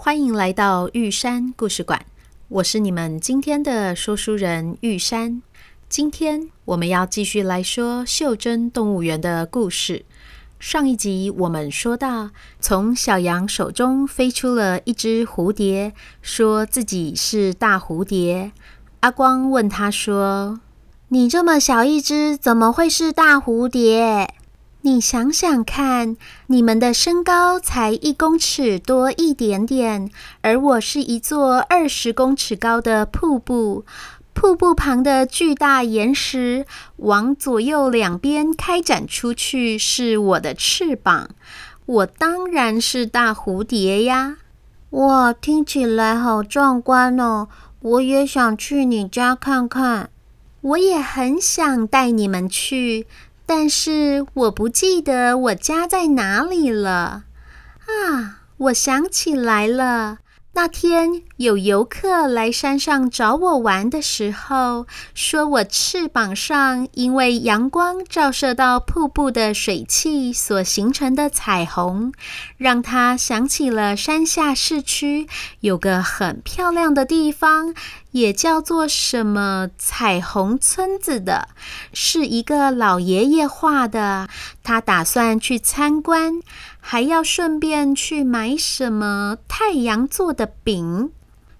欢迎来到玉山故事馆。我是你们今天的说书人玉山。今天我们要继续来说袖珍动物园的故事。上一集我们说到，从小羊手中飞出了一只蝴蝶，说自己是大蝴蝶。阿光问他说，你这么小一只，怎么会是大蝴蝶？你想想看，你们的身高才一公尺多一点点，而我是一座二十公尺高的瀑布，瀑布旁的巨大岩石往左右两边开展出去，是我的翅膀，我当然是大蝴蝶呀！哇，听起来好壮观哦，我也想去你家看看。我也很想带你们去，但是我不记得我家在哪里了。啊，我想起来了。那天有游客来山上找我玩的时候，说我翅膀上因为阳光照射到瀑布的水汽所形成的彩虹，让他想起了山下市区有个很漂亮的地方，也叫做什么彩虹村子的，是一个老爷爷画的。他打算去参观。还要顺便去买什么太阳做的饼？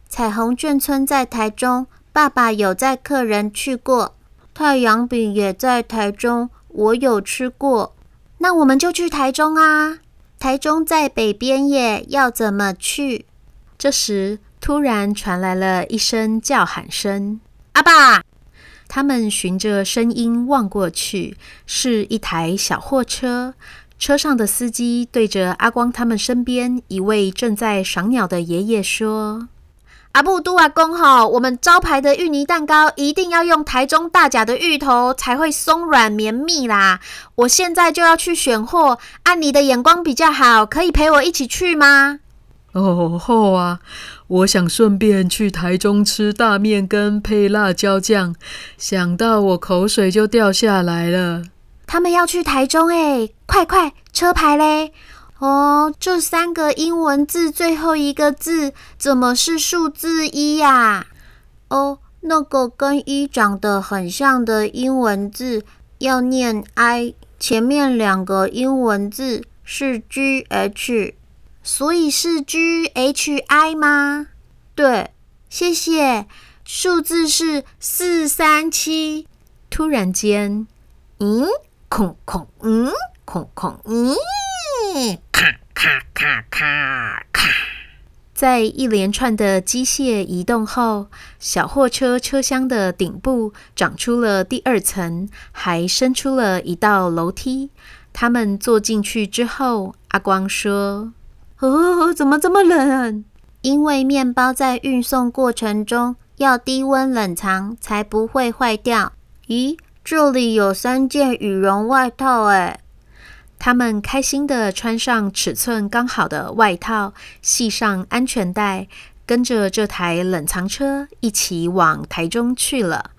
彩虹眷村在台中，爸爸有载客人去过。太阳饼也在台中，我有吃过。那我们就去台中啊！台中在北边耶，要怎么去？这时突然传来了一声叫喊声：“阿爸！”他们循着声音望过去，是一台小货车。车上的司机对着阿光他们身边一位正在赏鸟的爷爷说：“阿布都阿公吼，我们招牌的芋泥蛋糕一定要用台中大甲的芋头才会松软绵密啦！我现在就要去选货，按你的眼光比较好，可以陪我一起去吗？”“哦，好啊，我想顺便去台中吃大面跟配辣椒酱，想到我口水就掉下来了。”他们要去台中诶，快快，车牌嘞！哦，这三个英文字最后一个字怎么是数字一呀？哦，那个跟一长得很像的英文字要念 I，前面两个英文字是 G H，所以是 G H I 吗？对，谢谢。数字是四三七。突然间，嗯？空空，嗯，空空，嗯，咔咔咔咔咔，在一连串的机械移动后，小货车车厢的顶部长出了第二层，还伸出了一道楼梯。他们坐进去之后，阿光说：“哦，怎么这么冷？因为面包在运送过程中要低温冷藏，才不会坏掉。”咦？这里有三件羽绒外套，哎，他们开心地穿上尺寸刚好的外套，系上安全带，跟着这台冷藏车一起往台中去了。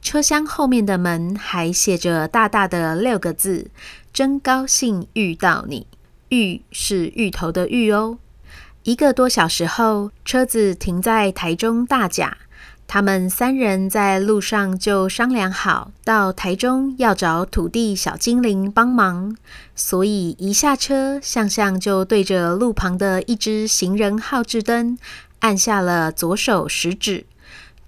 车厢后面的门还写着大大的六个字：“真高兴遇到你。”芋是芋头的芋哦。一个多小时后，车子停在台中大甲。他们三人在路上就商量好，到台中要找土地小精灵帮忙，所以一下车，向向就对着路旁的一只行人号志灯按下了左手食指。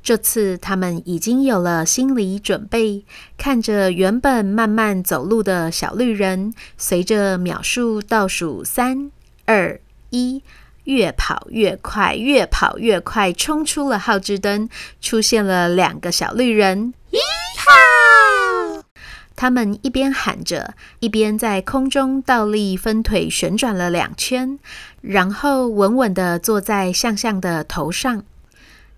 这次他们已经有了心理准备，看着原本慢慢走路的小绿人，随着秒数倒数三二一。越跑越快，越跑越快，冲出了号志灯，出现了两个小绿人。一号，他们一边喊着，一边在空中倒立分腿旋转了两圈，然后稳稳地坐在象象的头上。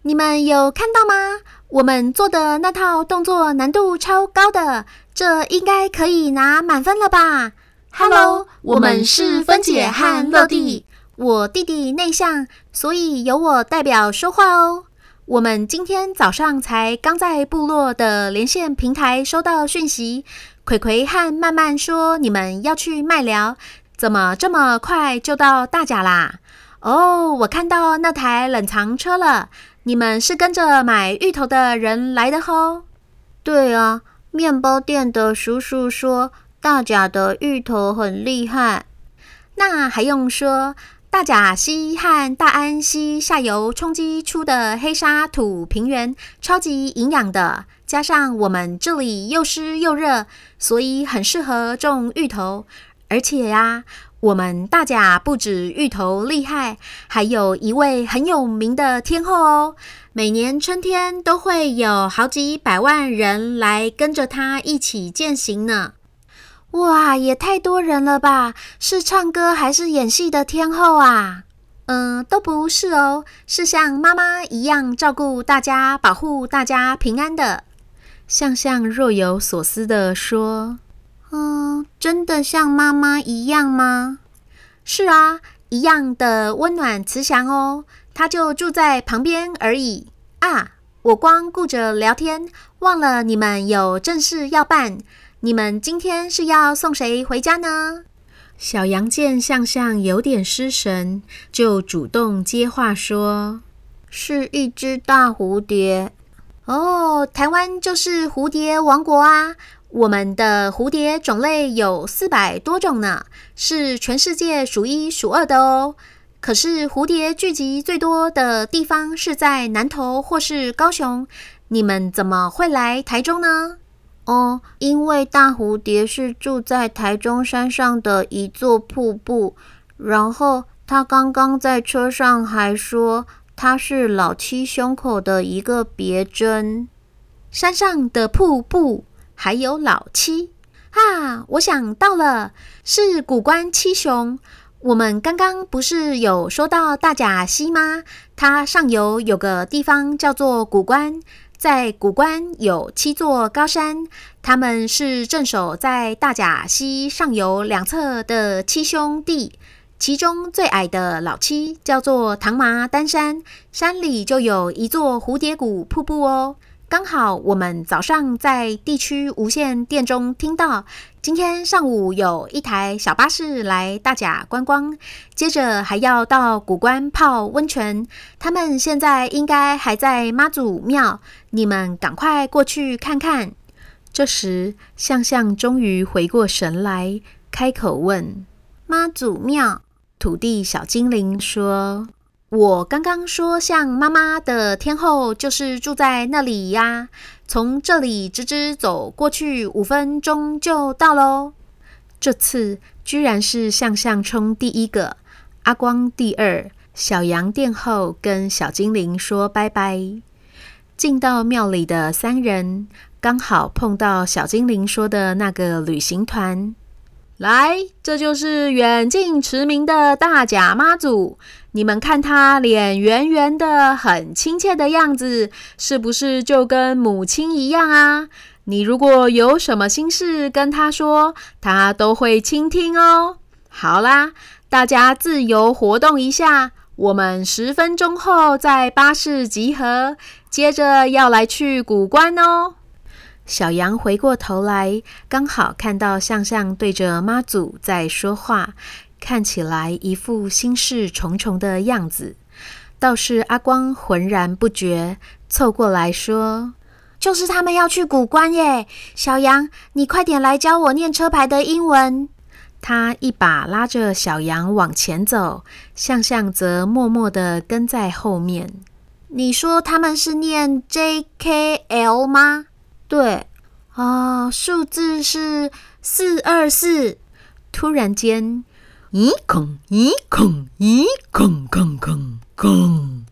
你们有看到吗？我们做的那套动作难度超高的，这应该可以拿满分了吧？Hello，我们是芬姐和落地。我弟弟内向，所以由我代表说话哦。我们今天早上才刚在部落的连线平台收到讯息，葵葵和曼曼说你们要去麦寮，怎么这么快就到大甲啦？哦，我看到那台冷藏车了，你们是跟着买芋头的人来的吼？对啊，面包店的叔叔说大甲的芋头很厉害，那还用说？大甲溪和大安溪下游冲击出的黑沙土平原超级营养的，加上我们这里又湿又热，所以很适合种芋头。而且呀，我们大甲不止芋头厉害，还有一位很有名的天后哦。每年春天都会有好几百万人来跟着她一起健行呢。哇，也太多人了吧？是唱歌还是演戏的天后啊？嗯，都不是哦，是像妈妈一样照顾大家、保护大家平安的。象象若有所思地说：“嗯，真的像妈妈一样吗？”是啊，一样的温暖慈祥哦。他就住在旁边而已啊。我光顾着聊天，忘了你们有正事要办。你们今天是要送谁回家呢？小羊见象象有点失神，就主动接话说：“是一只大蝴蝶。”哦，台湾就是蝴蝶王国啊！我们的蝴蝶种类有四百多种呢，是全世界数一数二的哦。可是蝴蝶聚集最多的地方是在南投或是高雄，你们怎么会来台中呢？哦，因为大蝴蝶是住在台中山上的一座瀑布，然后他刚刚在车上还说它是老七胸口的一个别针。山上的瀑布还有老七啊！我想到了，是古关七雄。我们刚刚不是有说到大甲溪吗？它上游有个地方叫做古关。在古关有七座高山，他们是镇守在大甲溪上游两侧的七兄弟。其中最矮的老七叫做唐麻丹山，山里就有一座蝴蝶谷瀑布哦。刚好我们早上在地区无线电中听到，今天上午有一台小巴士来大甲观光，接着还要到古关泡温泉。他们现在应该还在妈祖庙，你们赶快过去看看。这时，象象终于回过神来，开口问：“妈祖庙？”土地小精灵说。我刚刚说像妈妈的天后就是住在那里呀，从这里直直走过去五分钟就到喽。这次居然是向向冲第一个，阿光第二，小羊殿后跟小精灵说拜拜。进到庙里的三人刚好碰到小精灵说的那个旅行团。来，这就是远近驰名的大甲妈祖。你们看他脸圆圆的，很亲切的样子，是不是就跟母亲一样啊？你如果有什么心事跟他说，他都会倾听哦。好啦，大家自由活动一下，我们十分钟后在巴士集合，接着要来去古关哦。小羊回过头来，刚好看到象象对着妈祖在说话，看起来一副心事重重的样子。倒是阿光浑然不觉，凑过来说：“就是他们要去古关耶！小羊，你快点来教我念车牌的英文。”他一把拉着小羊往前走，向向则默默地跟在后面。你说他们是念 JKL 吗？对，啊、哦，数字是四二四。突然间，咦空咦空咦空空空空，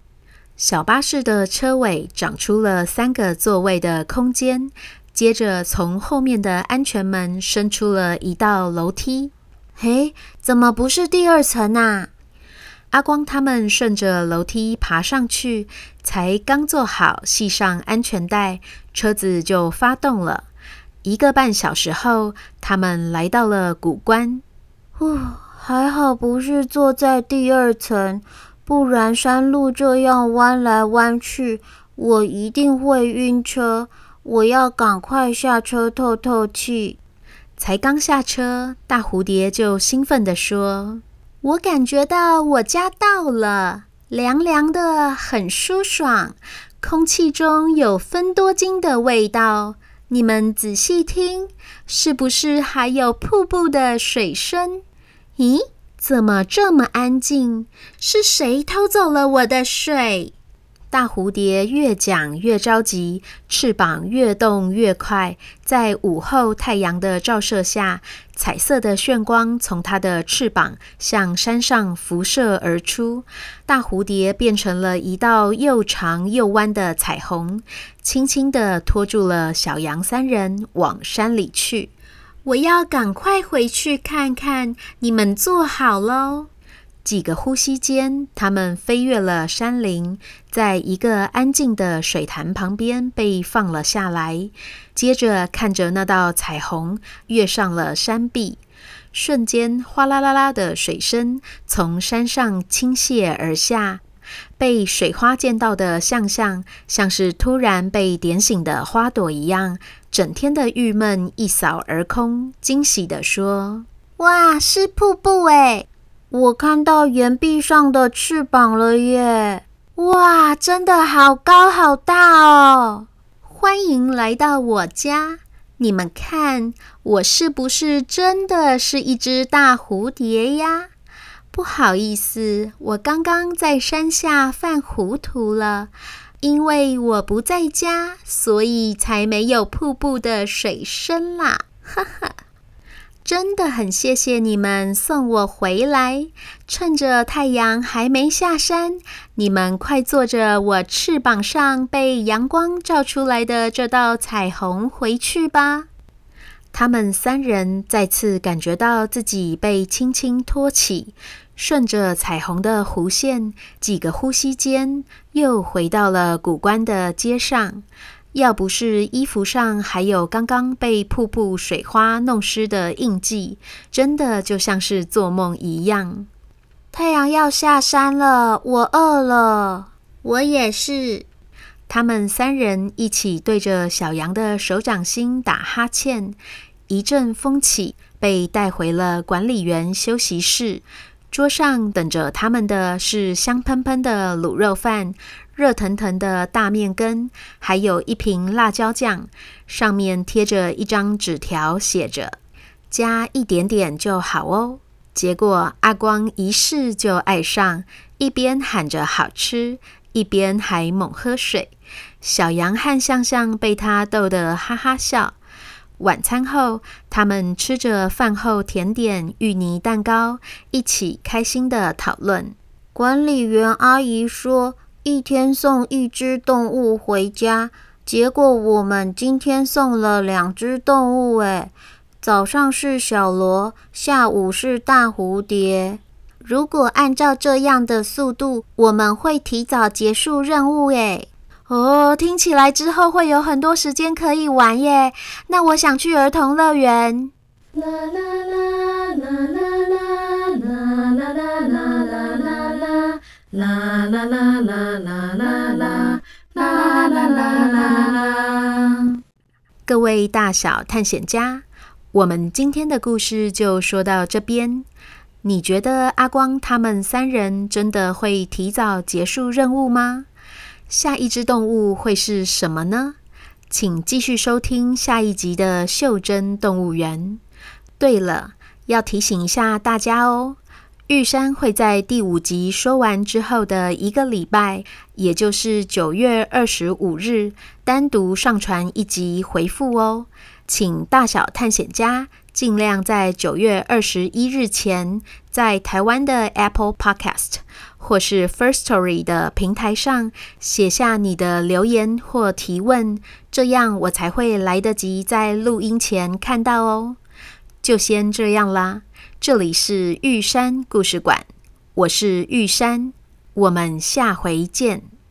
小巴士的车尾长出了三个座位的空间，接着从后面的安全门伸出了一道楼梯。嘿，怎么不是第二层啊？阿光他们顺着楼梯爬上去，才刚坐好，系上安全带，车子就发动了。一个半小时后，他们来到了古关。呼，还好不是坐在第二层，不然山路这样弯来弯去，我一定会晕车。我要赶快下车透透气。才刚下车，大蝴蝶就兴奋地说。我感觉到我家到了，凉凉的，很舒爽，空气中有芬多精的味道。你们仔细听，是不是还有瀑布的水声？咦，怎么这么安静？是谁偷走了我的水？大蝴蝶越讲越着急，翅膀越动越快。在午后太阳的照射下，彩色的炫光从它的翅膀向山上辐射而出。大蝴蝶变成了一道又长又弯的彩虹，轻轻地拖住了小羊三人往山里去。我要赶快回去看看，你们坐好喽。几个呼吸间，他们飞越了山林，在一个安静的水潭旁边被放了下来。接着，看着那道彩虹跃上了山壁，瞬间哗啦啦啦的水声从山上倾泻而下。被水花溅到的象象，像是突然被点醒的花朵一样，整天的郁闷一扫而空，惊喜地说：“哇，是瀑布诶！”我看到岩壁上的翅膀了耶！哇，真的好高好大哦！欢迎来到我家，你们看，我是不是真的是一只大蝴蝶呀？不好意思，我刚刚在山下犯糊涂了，因为我不在家，所以才没有瀑布的水声啦，哈哈。真的很谢谢你们送我回来，趁着太阳还没下山，你们快坐着我翅膀上被阳光照出来的这道彩虹回去吧。他们三人再次感觉到自己被轻轻托起，顺着彩虹的弧线，几个呼吸间又回到了古关的街上。要不是衣服上还有刚刚被瀑布水花弄湿的印记，真的就像是做梦一样。太阳要下山了，我饿了。我也是。他们三人一起对着小羊的手掌心打哈欠，一阵风起，被带回了管理员休息室。桌上等着他们的是香喷喷的卤肉饭。热腾腾的大面羹，还有一瓶辣椒酱，上面贴着一张纸条，写着“加一点点就好哦”。结果阿光一试就爱上，一边喊着好吃，一边还猛喝水。小羊和象象被他逗得哈哈笑。晚餐后，他们吃着饭后甜点芋泥蛋糕，一起开心地讨论。管理员阿姨说，一天送一只动物回家，结果我们今天送了两只动物，诶，早上是小罗，下午是大蝴蝶。如果按照这样的速度，我们会提早结束任务，诶。哦，听起来之后会有很多时间可以玩耶。那我想去儿童乐园。啦啦啦啦啦啦啦啦啦啦啦啦。啦啦啦啦啦啦啦啦啦啦啦！各位大小探险家，我们今天的故事就说到这边。你觉得阿光他们三人真的会提早结束任务吗？下一只动物会是什么呢？请继续收听下一集的《袖珍动物园》。对了，要提醒一下大家哦。玉山会在第五集说完之后的一个礼拜，也就是九月二十五日，单独上传一集回复哦。请大小探险家尽量在九月二十一日前，在台湾的 Apple Podcast 或是 First Story 的平台上写下你的留言或提问，这样我才会来得及在录音前看到哦。就先这样啦，这里是玉山故事馆，我是玉山，我们下回见。